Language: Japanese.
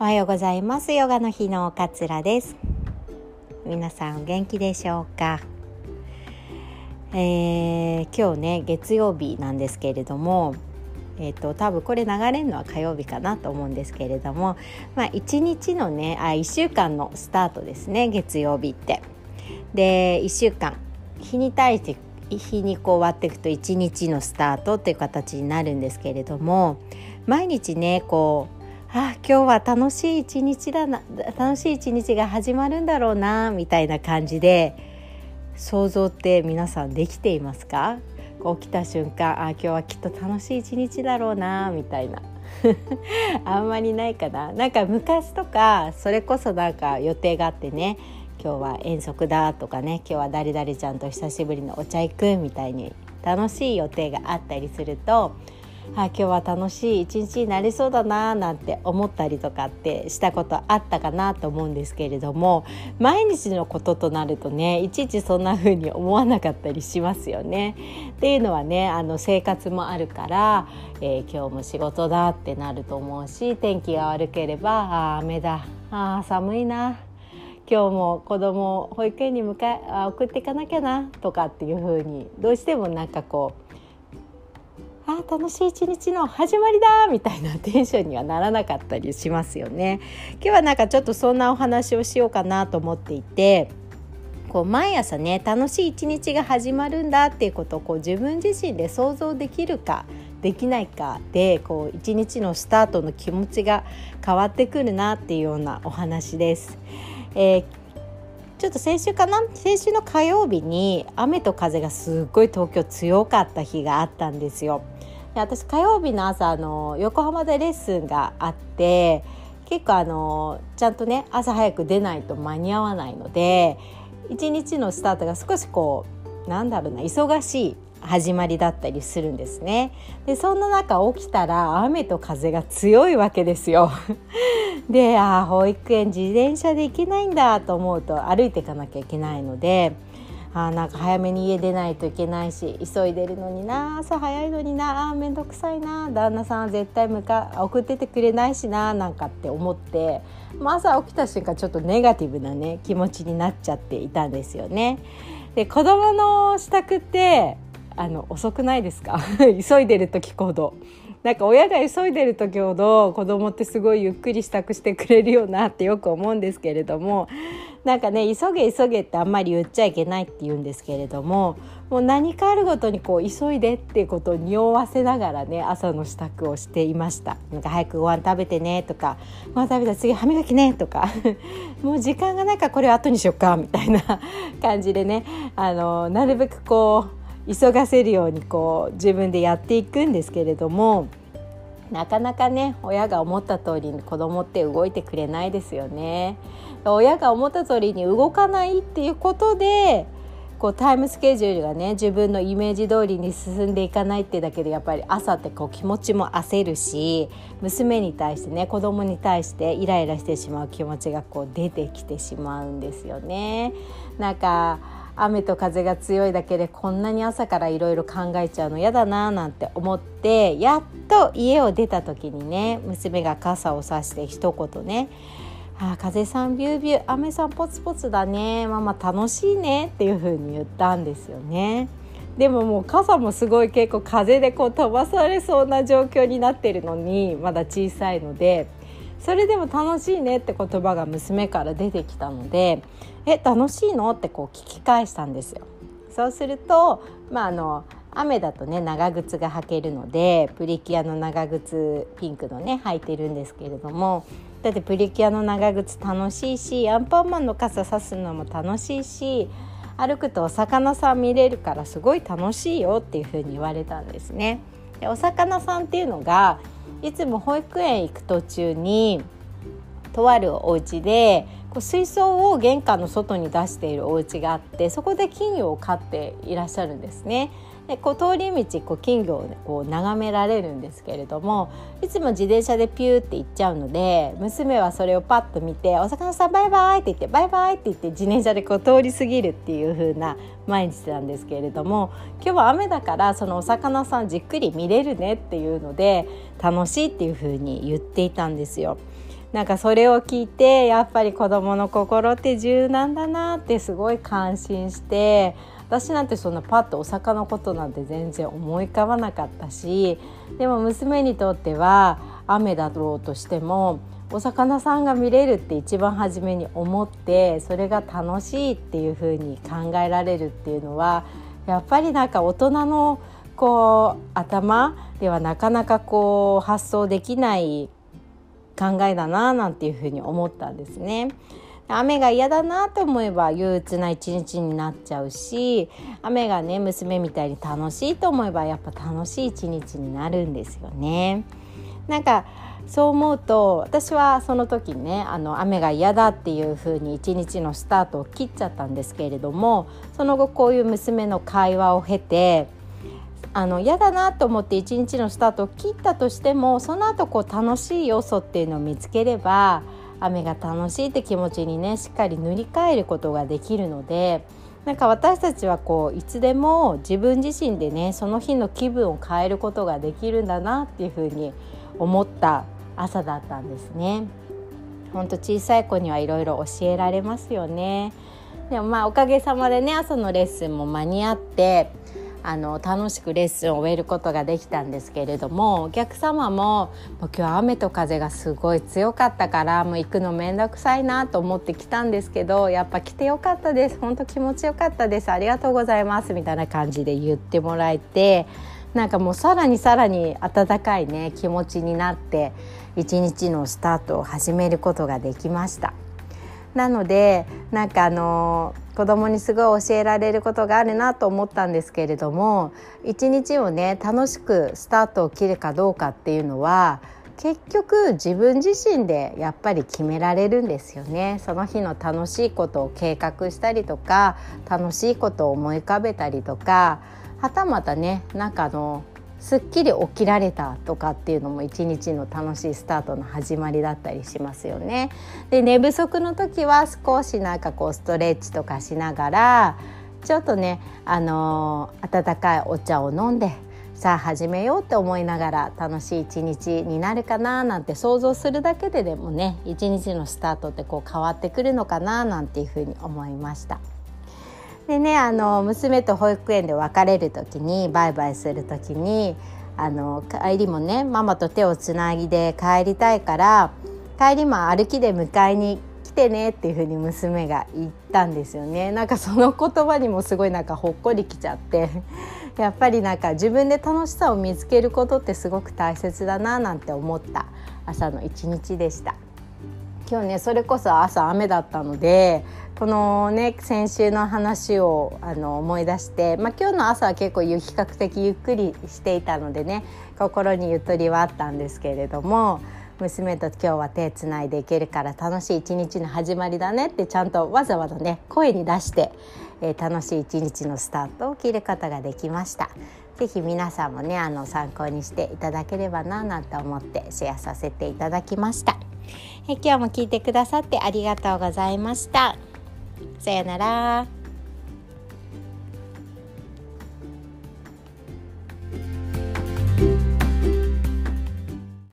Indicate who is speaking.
Speaker 1: おはようございます。ヨガの日のかつらです。皆さんお元気でしょうか、えー、今日ね月曜日なんですけれどもえーと、多分これ流れるのは火曜日かなと思うんですけれども、まあ、1日のねあ1週間のスタートですね月曜日って。で1週間日に対して日にこう割っていくと1日のスタートっていう形になるんですけれども毎日ねこうあ今日は楽しい一日だな楽しい一日が始まるんだろうなみたいな感じで想像って皆さんできていますか？起きた瞬間あ今日はきっと楽しい一日だろうなみたいな。あんまりないかな。なんか昔とかそれこそなんか予定があってね今日は遠足だとかね今日は誰々ちゃんと久しぶりのお茶行くみたいに楽しい予定があったりするとあ今日は楽しい一日になりそうだななんて思ったりとかってしたことあったかなと思うんですけれども毎日のこととなるとねいちいちそんな風に思わなかったりしますよね。っていうのはねあの生活もあるから、えー、今日も仕事だってなると思うし天気が悪ければあ雨だあ寒いな今日も子供を保育園に迎え送っていかなきゃなとかっていう風にどうしてもなんかこうあ楽しい一日の始まりだみたいなテンションにはならなかったりしますよね。今日はなんかちょっとそんなお話をしようかなと思っていてこう毎朝ね楽しい一日が始まるんだっていうことをこう自分自身で想像できるかできないかで一日のスタートの気持ちが変わってくるなっていうようなお話です。えーちょっと先週かな？先週の火曜日に雨と風がすっごい東京強かった日があったんですよ。で私火曜日の朝あの横浜でレッスンがあって結構あのちゃんとね朝早く出ないと間に合わないので一日のスタートが少しこうなんだろうな忙しい始まりだったりするんですね。でそんな中起きたら雨と風が強いわけですよ。であ保育園自転車で行けないんだと思うと歩いていかなきゃいけないのであなんか早めに家出ないといけないし急いでるのにな朝早いのになあ面倒くさいな旦那さんは絶対向か送っててくれないしななんかって思って、まあ、朝起きた瞬間ちょっとネガティブなね気持ちになっちゃっていたんですよね。で子供の支度ってあの遅くないですか？急いでる時行動なんか親が急いでる時ほど子供ってすごいゆっくり支度してくれるよなってよく思うんですけれどもなんかね急げ急げってあんまり言っちゃいけないって言うんですけれどももう何かあるごとにこう急いでっていうことを匂わせながらね朝の支度をしていました。なんか早くご飯食べてねとかご飯食べたら次歯磨きねとか もう時間がないからこれ後にしよっかみたいな感じでねあのなるべくこう急がせるようにこう自分でやっていくんですけれどもなかなかね親が思った通りに子供って動いてくれないですよね。親が思った通りに動かないっていうことでこうタイムスケジュールがね自分のイメージ通りに進んでいかないってだけでやっぱり朝ってこう気持ちも焦るし娘に対してね子供に対してイライラしてしまう気持ちがこう出てきてしまうんですよね。なんか雨と風が強いだけでこんなに朝からいろいろ考えちゃうの嫌だななんて思ってやっと家を出た時にね娘が傘をさして一言ね「あ風さんビュービュー雨さんポツポツだねママ楽しいね」っていう風に言ったんですよね。でももう傘もすごい結構風でこう飛ばされそうな状況になってるのにまだ小さいのでそれでも楽しいねって言葉が娘から出てきたので「え楽しいの?」ってこう聞き返したんですよ。そうすると、まあ、あの雨だとね長靴が履けるのでプリキュアの長靴ピンクのね履いてるんですけれどもだってプリキュアの長靴楽しいしアンパンマンの傘さすのも楽しいし歩くとお魚さん見れるからすごい楽しいよっていうふうに言われたんですね。でお魚さんっていうのがいつも保育園行く途中にとあるお家で水槽を玄関の外に出しているお家があってそこで金魚を飼っていらっしゃるんですね。でこう通り道こう金魚を、ね、こう眺められるんですけれどもいつも自転車でピューって行っちゃうので娘はそれをパッと見て「お魚さんバイバイ」って言って「バイバイ」って言って自転車でこう通り過ぎるっていう風な毎日なんですけれども今日は雨だからそのお魚さんじっくり見れるねっていうので楽しいっていう風に言っていたんですよ。なんかそれを聞いてやっぱり子どもの心って柔軟だなってすごい感心して私なんてそんなパッとお魚のことなんて全然思い浮かばなかったしでも娘にとっては雨だろうとしてもお魚さんが見れるって一番初めに思ってそれが楽しいっていう風に考えられるっていうのはやっぱりなんか大人のこう頭ではなかなかこう発想できない考えだななんていうふうに思ったんですね。雨が嫌だなと思えば憂鬱な一日になっちゃうし雨がね娘みたいに楽しいと思えばやっぱ楽しい一日になるんですよね。なんかそう思うと私はその時ねあの雨が嫌だっていう風に一日のスタートを切っちゃったんですけれどもその後こういう娘の会話を経てあの嫌だなと思って一日のスタートを切ったとしてもその後こう楽しい要素っていうのを見つければ雨が楽しいって気持ちにねしっかり塗り替えることができるのでなんか私たちはこういつでも自分自身でねその日の気分を変えることができるんだなっていうふうに思った朝だったんですね。ほんと小さい子にはいろいろ教えられますよね。でもまあおかげさまでね朝のレッスンも間に合ってあの楽しくレッスンを終えることができたんですけれどもお客様ももう今日は雨と風がすごい強かったからもう行くの面倒くさいなと思って来たんですけどやっぱ来てよかったです。本当気持ちよかったです。ありがとうございます。みたいな感じで言ってもらえてなんかもうさらにさらに温かいね気持ちになって一日のスタートを始めることができました。なのでなんかあの子供にすごい教えられることがあるなと思ったんですけれども一日をね楽しくスタートを切るかどうかっていうのは結局自分自身でやっぱり決められるんですよね。その日の楽しいことを計画したりとか楽しいことを思い浮かべたりとかはたまたねなんかあのすっきり起きられたとかっていうのも一日の楽しいスタートの始まりだったりしますよね。で寝不足の時は少しなんかこうストレッチとかしながらちょっとねあのー、温かいお茶を飲んでさあ始めようって思いながら楽しい一日になるかななんて想像するだけででもね一日のスタートってこう変わってくるのかななんていうふうに思いました。でねあの娘と保育園で別れる時にバイバイする時にあの帰りもねママと手をつないで帰りたいから帰りも歩きで迎えに来てねっていうふうに娘が言ったんですよねなんかその言葉にもすごいなんかほっこりきちゃってやっぱりなんか自分で楽しさを見つけることってすごく大切だななんて思った朝の一日でした。今日ねそれこそ朝雨だったのでこのね先週の話をあの思い出して、まあ、今日の朝は結構比較的ゆっくりしていたのでね心にゆとりはあったんですけれども娘と今日は手つないでいけるから楽しい一日の始まりだねってちゃんとわざわざね声に出して、えー、楽しい一日のスタートを切ることができました。ぜひ皆さんもねあの参考にしていただければななんて思ってシェアさせていただきました。え今日も聞いてくださってありがとうございました。さよなら。